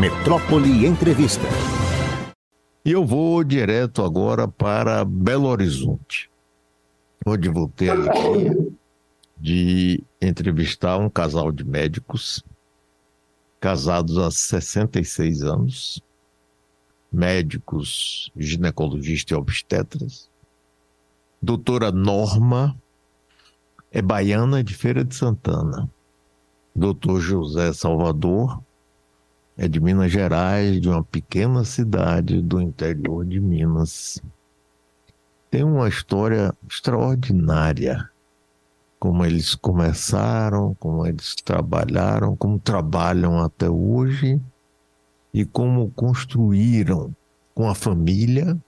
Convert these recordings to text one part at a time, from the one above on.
Metrópole Entrevista. E eu vou direto agora para Belo Horizonte, onde vou ter de entrevistar um casal de médicos, casados há 66 anos, médicos, ginecologistas e obstetras. Doutora Norma é baiana de Feira de Santana. Doutor José Salvador é de Minas Gerais, de uma pequena cidade do interior de Minas. Tem uma história extraordinária. Como eles começaram, como eles trabalharam, como trabalham até hoje e como construíram com a família,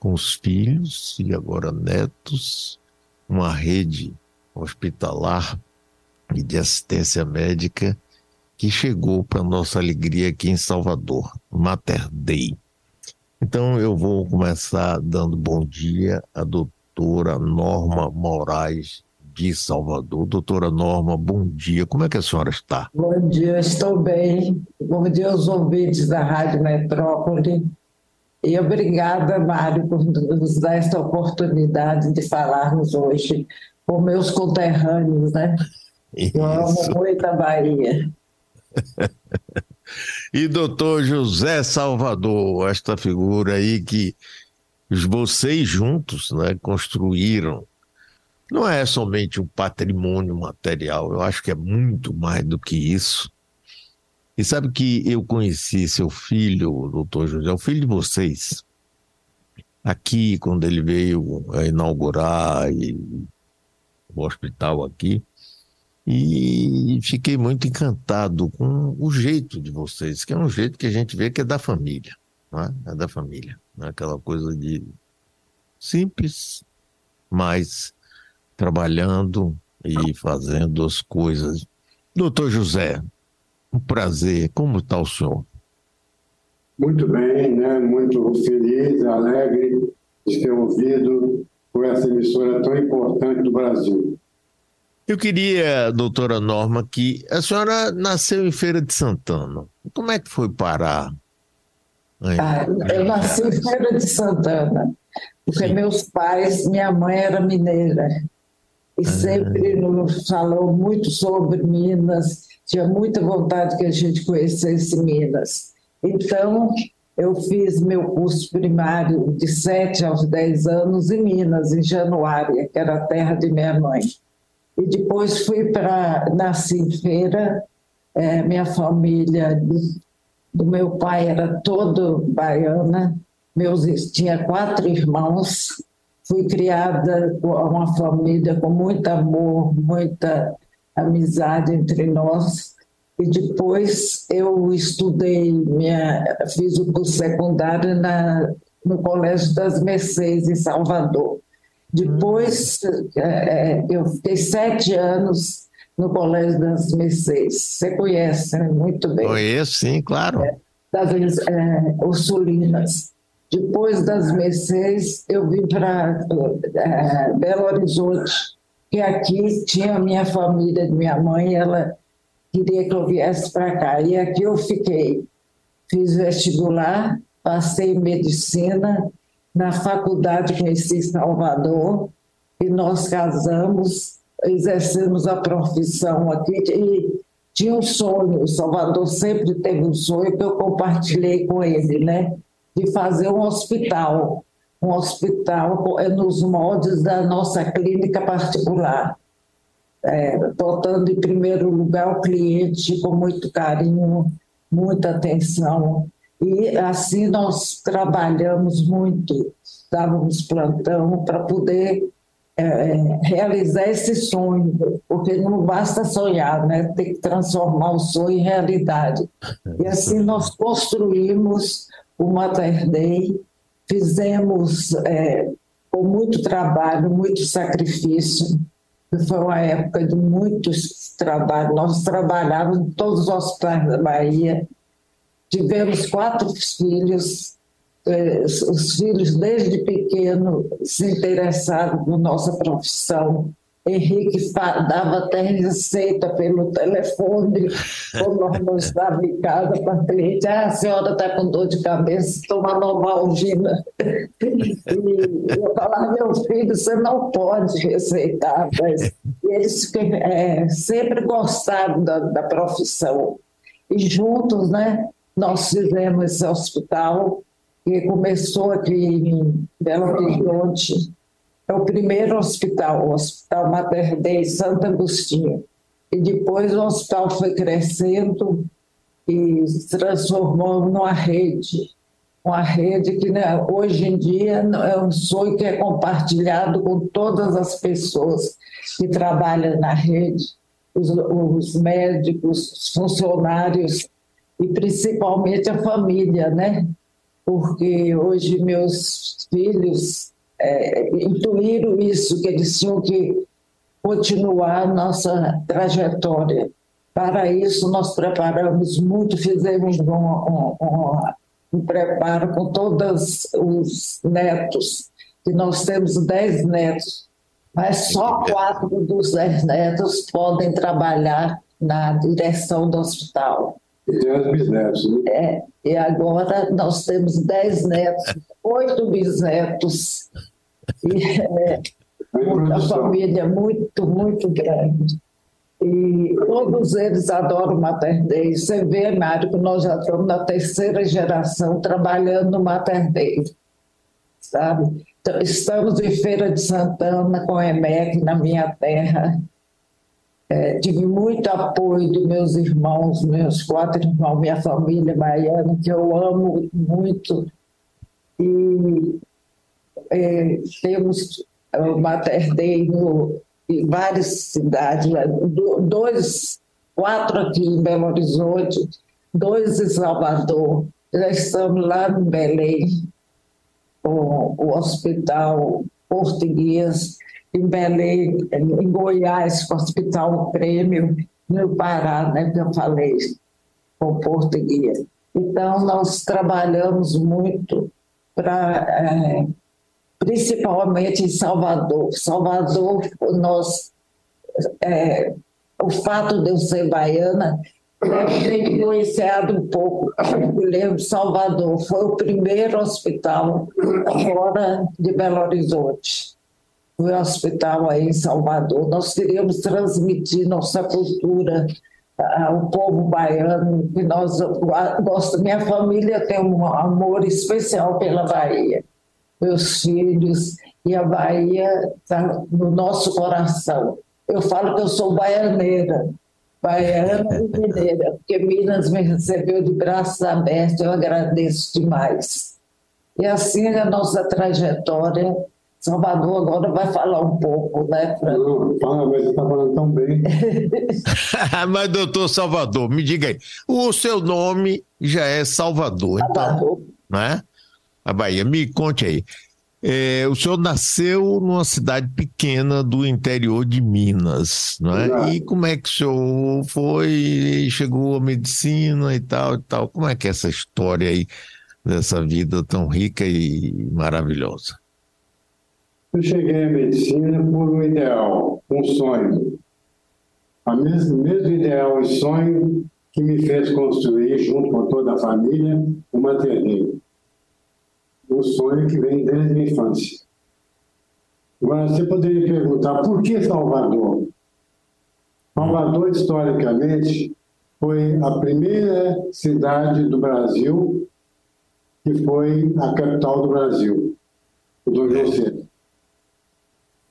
com os filhos e agora netos, uma rede hospitalar e de assistência médica que chegou para nossa alegria aqui em Salvador, Mater Dei. Então eu vou começar dando bom dia à doutora Norma Moraes de Salvador. Doutora Norma, bom dia. Como é que a senhora está? Bom dia, estou bem. Bom dia aos ouvintes da Rádio Metrópole. E obrigada, Mário, por nos dar esta oportunidade de falarmos hoje com meus conterrâneos, né? Isso. Eu amo muito a Bahia. e doutor José Salvador, esta figura aí que vocês juntos né, construíram, não é somente um patrimônio material, eu acho que é muito mais do que isso. E sabe que eu conheci seu filho, doutor José, o filho de vocês, aqui, quando ele veio inaugurar o hospital aqui, e fiquei muito encantado com o jeito de vocês, que é um jeito que a gente vê que é da família, não é? É da família, é aquela coisa de simples, mas trabalhando e fazendo as coisas. Doutor José, um prazer, como está o senhor? Muito bem, né? muito feliz, alegre de ter ouvido por essa emissora tão importante do Brasil. Eu queria, doutora Norma, que a senhora nasceu em Feira de Santana. Como é que foi parar? Ah, eu nasci em Feira de Santana, porque Sim. meus pais, minha mãe era mineira, e ah. sempre nos falou muito sobre Minas, tinha muita vontade que a gente conhecesse Minas. Então, eu fiz meu curso primário de 7 aos 10 anos em Minas, em Januária, que era a terra de minha mãe. E depois fui para, nasci em feira, é, minha família do, do, meu pai era todo baiana, meus, tinha quatro irmãos, fui criada com uma família com muito amor, muita amizade entre nós. E depois eu estudei, minha, fiz o curso secundário na, no Colégio das Mercês, em Salvador. Depois, é, é, eu fiquei sete anos no Colégio das Mercês. Você conhece né? muito bem. Conheço, sim, claro. É, das é, Ursulinas. Depois das Mercês, eu vim para é, Belo Horizonte, que aqui tinha a minha família de minha mãe, ela queria que eu viesse para cá. E aqui eu fiquei. Fiz vestibular, passei medicina, na faculdade conheci Salvador e nós casamos, exercemos a profissão aqui e tinha um sonho, o Salvador sempre teve um sonho que eu compartilhei com ele, né? De fazer um hospital, um hospital é, nos moldes da nossa clínica particular, é, botando em primeiro lugar o cliente com muito carinho, muita atenção. E assim nós trabalhamos muito, dávamos plantão para poder é, realizar esse sonho, porque não basta sonhar, né? tem que transformar o sonho em realidade. E assim nós construímos o Mater Dei, fizemos é, com muito trabalho, muito sacrifício, foi uma época de muitos trabalhos. Nós trabalhávamos em todos os hospitais da Bahia, Tivemos quatro filhos, eh, os filhos desde pequeno se interessaram por nossa profissão. Henrique dava até receita pelo telefone, quando nós estávamos em casa para cliente. Ah, a senhora está com dor de cabeça, toma novalgina. E eu falava, meu filho, você não pode receitar. Mas eles é, sempre gostaram da, da profissão. E juntos, né, nós fizemos esse hospital, que começou aqui em Belo Horizonte, é o primeiro hospital, o Hospital Mater Dei Santo Agostinho. E depois o hospital foi crescendo e se transformou numa rede. Uma rede que né, hoje em dia é um sonho que é compartilhado com todas as pessoas que trabalham na rede, os, os médicos, os funcionários e principalmente a família, né? Porque hoje meus filhos é, intuíram isso, que eles tinham que continuar nossa trajetória. Para isso, nós preparamos muito, fizemos um, um, um, um preparo com todos os netos, que nós temos dez netos, mas só quatro dos dez netos podem trabalhar na direção do hospital. E tem os bisnetos, né? É, e agora nós temos dez netos, oito bisnetos. E é uma família muito, muito grande. E todos eles adoram Mater Dei. Você vê, Mário, que nós já estamos na terceira geração trabalhando no Mater Dei. Sabe? Então, estamos em Feira de Santana com a EMEC na minha terra é, tive muito apoio dos meus irmãos, meus quatro irmãos, minha família baiana, que eu amo muito. E é, temos o Mater Dei no, em várias cidades, né? dois, quatro aqui em Belo Horizonte, dois em Salvador. Já estamos lá no Belém, com o Hospital Português em Belém, em Goiás, o Hospital Prêmio, no Pará, né, que eu falei, com português. Então, nós trabalhamos muito para, é, principalmente em Salvador. Salvador, nós, é, o fato de eu ser baiana deve ter influenciado um pouco. Eu lembro, Salvador foi o primeiro hospital fora de Belo Horizonte no hospital aí em Salvador. Nós queríamos transmitir nossa cultura ao povo baiano, que nós minha família tem um amor especial pela Bahia. Meus filhos e a Bahia está no nosso coração. Eu falo que eu sou baianeira, baiana e mineira, porque Minas me recebeu de braços abertos, eu agradeço demais. E assim é a nossa trajetória Salvador agora vai falar um pouco, né? Pra... Não, fala, mas você está falando tão bem. mas, doutor Salvador, me diga aí, o seu nome já é Salvador, então, Salvador. então, né? A Bahia, me conte aí. É, o senhor nasceu numa cidade pequena do interior de Minas, não é? E como é que o senhor foi, chegou à medicina e tal e tal? Como é que é essa história aí dessa vida tão rica e maravilhosa? Eu cheguei à medicina por um ideal, um sonho. O mesmo, mesmo ideal e sonho que me fez construir, junto com toda a família, uma TV. Um sonho que vem desde a infância. Agora, você poderia perguntar, por que Salvador? Salvador, historicamente, foi a primeira cidade do Brasil que foi a capital do Brasil, o Dom José.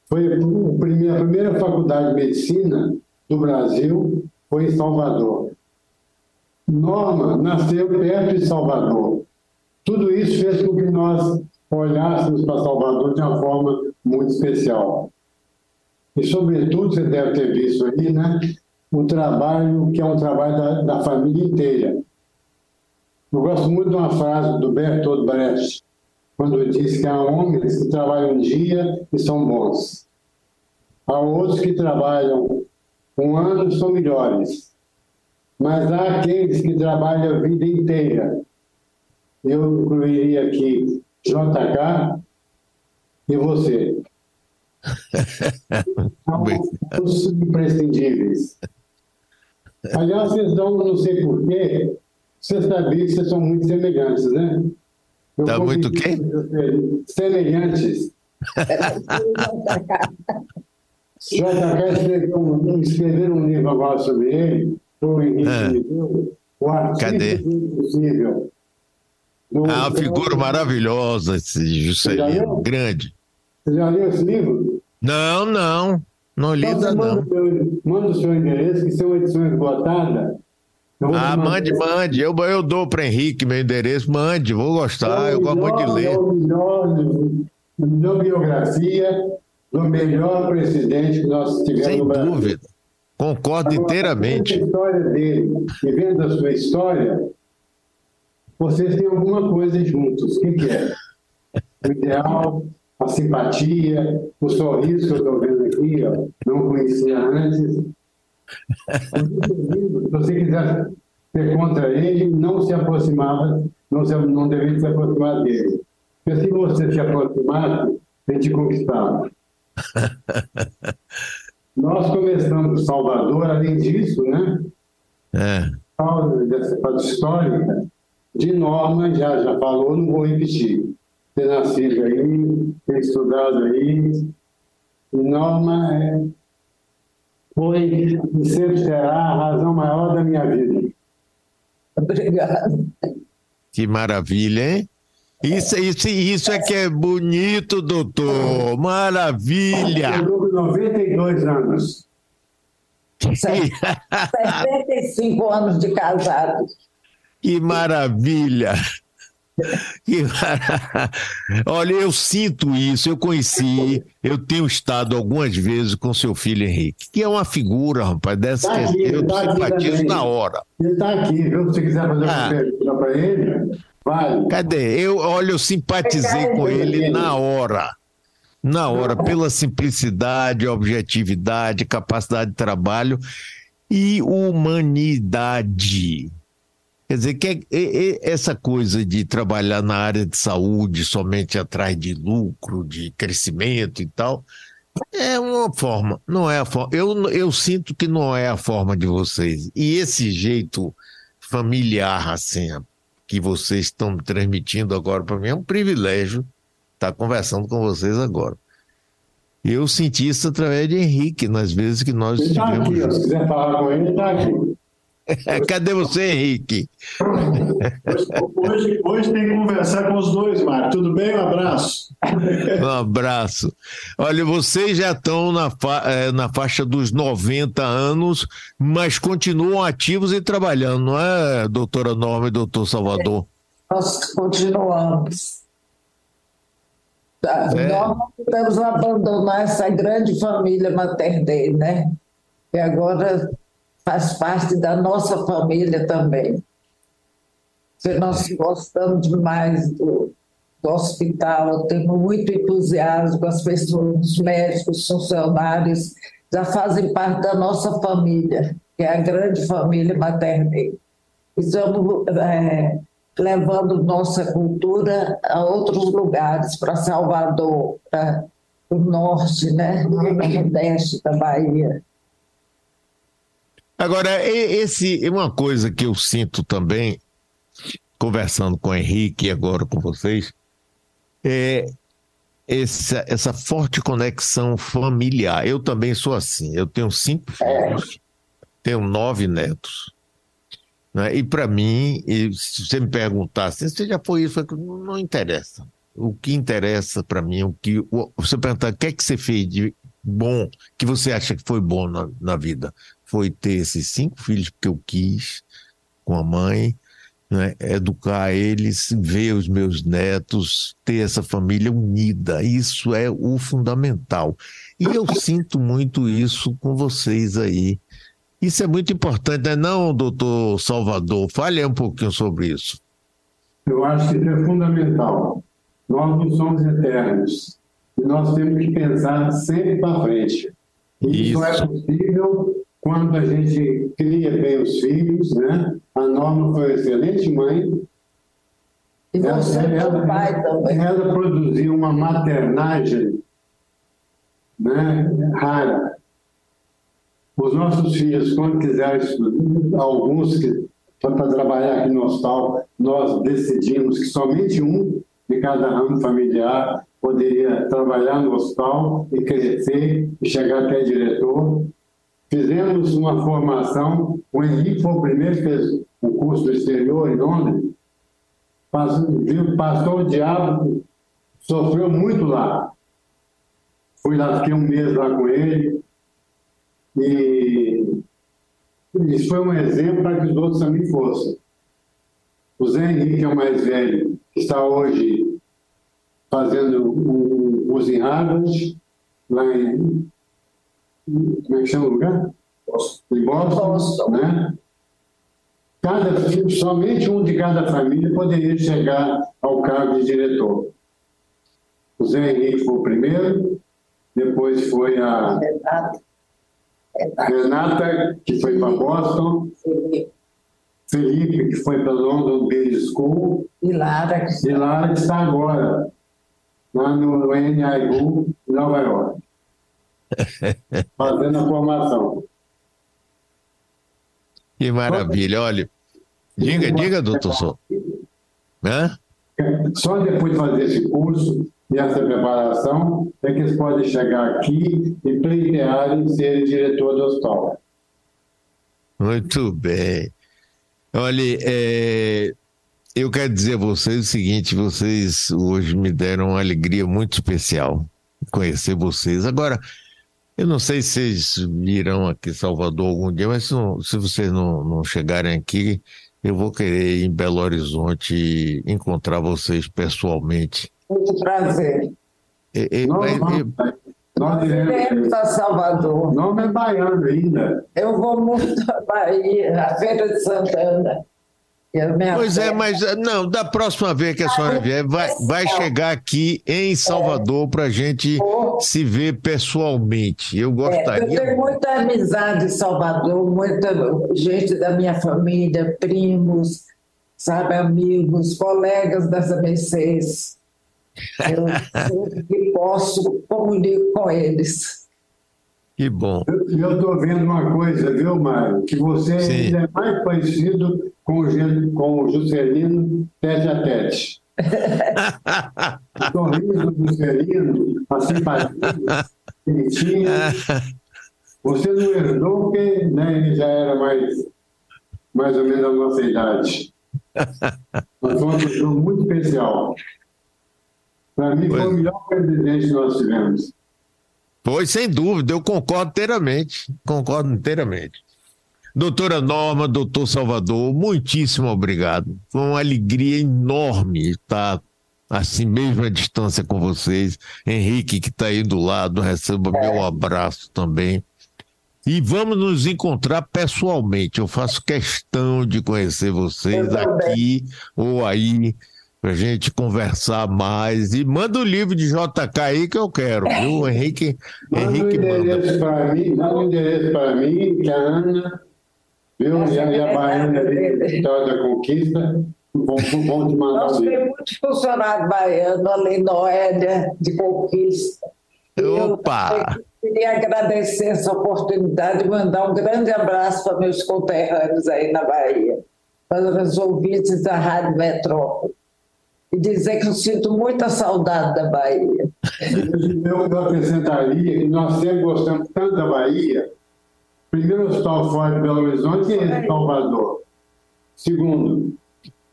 Foi a primeira, a primeira faculdade de medicina do Brasil foi em Salvador. Norma nasceu perto de Salvador. Tudo isso fez com que nós olhássemos para Salvador de uma forma muito especial. E, sobretudo, você deve ter visto aí, né? O trabalho, que é um trabalho da, da família inteira. Eu gosto muito de uma frase do Bertolt Brecht, quando diz que há homens que trabalham um dia e são bons. Há outros que trabalham um ano e são melhores. Mas há aqueles que trabalham a vida inteira. Eu incluiria aqui JK e você. São os imprescindíveis. Aliás, vocês dão, não sei porquê, você sabia que vocês são muito semelhantes, né? Eu tá muito quê? Semelhantes. JK escreveu um, escrever um livro agora sobre ele, o Henrique é. artigo Cadê? impossível. Do, ah, uma figura maravilhosa, esse Juscelino, grande. Você já leu esse livro? Não, não. Não li então, ainda não. Seu, manda o seu endereço, que são edição esgotada. Ah, mande, mande. Eu, eu dou para Henrique meu endereço, mande, vou gostar, é eu gosto muito de ler. É o melhor, a melhor biografia do melhor presidente que nós tivemos Sem no Brasil. Dúvida. Concordo Agora, inteiramente. A história dele e vendo a sua história, vocês têm alguma coisa juntos. O que, que é? O ideal, a simpatia, o sorriso que eu estou vendo aqui, ó, não conhecia antes. Se você quiser ser contra ele, não se aproximava, não, se, não deveria se aproximar dele. Porque se você se aproximasse, ele te conquistava. Nós começamos Salvador, além disso, né? É. Dessa parte histórica, de norma, já, já falou, não vou repetir ter nascido aí, ter estudado aí. E Norma é, foi e sempre será a razão maior da minha vida. Obrigada. Que maravilha, hein? Isso, isso, isso é que é bonito, doutor. Maravilha. Eu tô com 92 anos. 75 anos de casado. Que maravilha. Olha, eu sinto isso, eu conheci, eu tenho estado algumas vezes com seu filho Henrique, que é uma figura, rapaz, dessa tá aqui, eu tá simpatizo na hora. Ele está aqui, viu? Se quiser fazer ah. uma pergunta para ele, vale. Cadê? Eu, olha, eu simpatizei com ele na hora. Na hora, pela simplicidade, objetividade, capacidade de trabalho e humanidade. Quer dizer, que é, essa coisa de trabalhar na área de saúde somente atrás de lucro, de crescimento e tal, é uma forma, não é a forma. Eu, eu sinto que não é a forma de vocês. E esse jeito familiar, assim, que vocês estão transmitindo agora para mim, é um privilégio estar conversando com vocês agora. Eu senti isso através de Henrique, nas vezes que nós ele tá estivemos. Aqui, se quiser falar com ele, está aqui. Cadê você, Henrique? Hoje, hoje tem que conversar com os dois, Marco. Tudo bem? Um abraço. Um abraço. Olha, vocês já estão na, fa é, na faixa dos 90 anos, mas continuam ativos e trabalhando, não é, doutora Norma e doutor Salvador? Nós continuamos. Tá, é. Nós não podemos abandonar essa grande família Mater né? E agora faz parte da nossa família também. Nós gostamos demais do, do hospital, temos muito entusiasmo, as pessoas, os médicos, os funcionários, já fazem parte da nossa família, que é a grande família materna. Estamos é, levando nossa cultura a outros lugares, para Salvador, para o norte, né? o nordeste da Bahia. Agora, esse uma coisa que eu sinto também, conversando com o Henrique e agora com vocês, é essa, essa forte conexão familiar. Eu também sou assim. Eu tenho cinco filhos, tenho nove netos. Né? E para mim, se você me perguntasse, você já foi isso? Não, não interessa. O que interessa para mim, o que você perguntar, o que é que você fez de bom, que você acha que foi bom na, na vida? Foi ter esses cinco filhos porque eu quis, com a mãe, né? educar eles, ver os meus netos, ter essa família unida. Isso é o fundamental. E eu sinto muito isso com vocês aí. Isso é muito importante, não é não, doutor Salvador? Fale um pouquinho sobre isso. Eu acho que isso é fundamental. Nós não somos eternos. E nós temos que pensar sempre para frente. Isso, isso é possível quando a gente cria bem os filhos, né? A Norma foi uma excelente mãe. E você ela, ela, pai também. Ela produziu uma maternagem né, rara. Os nossos filhos, quando quiserem estudar, alguns que para trabalhar aqui no hospital, nós decidimos que somente um de cada ramo familiar poderia trabalhar no hospital e crescer e chegar até diretor. Fizemos uma formação, o Henrique foi o primeiro que fez um curso do exterior em Londres, passou, passou o diabo, sofreu muito lá. Fui lá, fiquei um mês lá com ele e isso foi um exemplo para que os outros também fossem. O Zé Henrique é o mais velho, que está hoje fazendo um curso em Harvard, lá em. Como é que chama o lugar? Em Boston, Boston. né? Cada, somente um de cada família poderia chegar ao cargo de diretor. O Zé Henrique foi o primeiro, depois foi a Renata, que foi para Boston, Felipe, que foi para London Business School, e Lara, que, está agora lá no NIU, Nova York, fazendo a formação. Que maravilha, olha. Diga, diga, doutor? Só depois de fazer esse curso e essa preparação é que eles podem chegar aqui e pleitearem ser diretor do hospital. Muito bem. Olha, é, eu quero dizer a vocês o seguinte: vocês hoje me deram uma alegria muito especial conhecer vocês. Agora, eu não sei se vocês virão aqui em Salvador algum dia, mas se, não, se vocês não, não chegarem aqui, eu vou querer em Belo Horizonte encontrar vocês pessoalmente. Muito prazer. E, e, Não, mas- não, e- nós Iremos a Salvador. O nome é baiano ainda. Eu vou muito à Bahia, à Feira de Santana. Pois é, mas não, da próxima vez que a senhora vier, vai, vai chegar aqui em Salvador para a gente se ver pessoalmente. Eu É, eu gostaria. tenho muita amizade em Salvador, muita gente da minha família, primos, sabe, amigos, colegas das ABCs. Eu sempre posso comunico com eles. Que bom. E eu estou vendo uma coisa, viu, Mário? Que você Sim. ainda é mais parecido com o, com o Juscelino tete a tete. O sorriso do Juscelino, a simpatia, bonitinho. Você não herdou porque né, ele já era mais, mais ou menos da nossa idade. Mas foi uma pessoa muito especial. Para mim, foi o Pois. melhor presidente que nós tivemos. Pois, sem dúvida, eu concordo inteiramente. Concordo inteiramente. Doutora Norma, doutor Salvador, muitíssimo obrigado. Foi uma alegria enorme estar assim mesmo à distância com vocês. Henrique, que está aí do lado, receba meu abraço também. E vamos nos encontrar pessoalmente. Eu faço questão de conhecer vocês aqui ou aí, para gente conversar mais. E manda o livro de JK aí que eu quero, viu? O Henrique, Manda Henrique manda. endereço para mim, manda o endereço para mim, que a Ana, viu? E a, e a Baiana ali, História da Conquista, vão, vão te mandar Nós o livro. temos muitos funcionários baianos, além Noélia, de Conquista. E eu Opa! Queria agradecer essa oportunidade e mandar um grande abraço para meus conterrâneos aí na Bahia, para os ouvintes da Rádio Metrópole. E dizer que eu sinto muita saudade da Bahia. Eu, eu acrescentaria que nós sempre gostamos tanto da Bahia. Primeiro, o Hospital Fora de Belo Horizonte e esse Salvador. Segundo,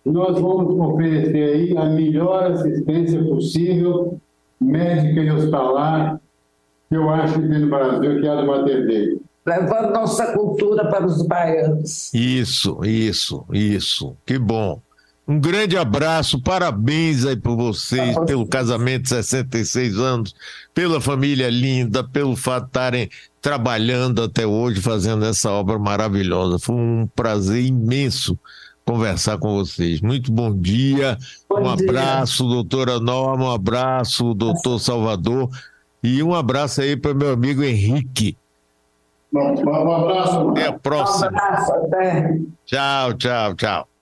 nós vamos oferecer aí a melhor assistência possível, médica e hospitalar, que eu acho que tem no Brasil, que é a do Mater. Levando nossa cultura para os baianos. Isso, isso, isso. Que bom. Um grande abraço, parabéns aí por vocês, pelo casamento de 66 anos, pela família linda, pelo fato de estarem trabalhando até hoje, fazendo essa obra maravilhosa. Foi um prazer imenso conversar com vocês. Muito bom dia, Bom um dia. abraço, doutora Norma, um abraço, doutor Salvador, e um abraço aí para meu amigo Henrique. Um abraço. Até a Um próxima. abraço, até. Tchau, tchau, tchau.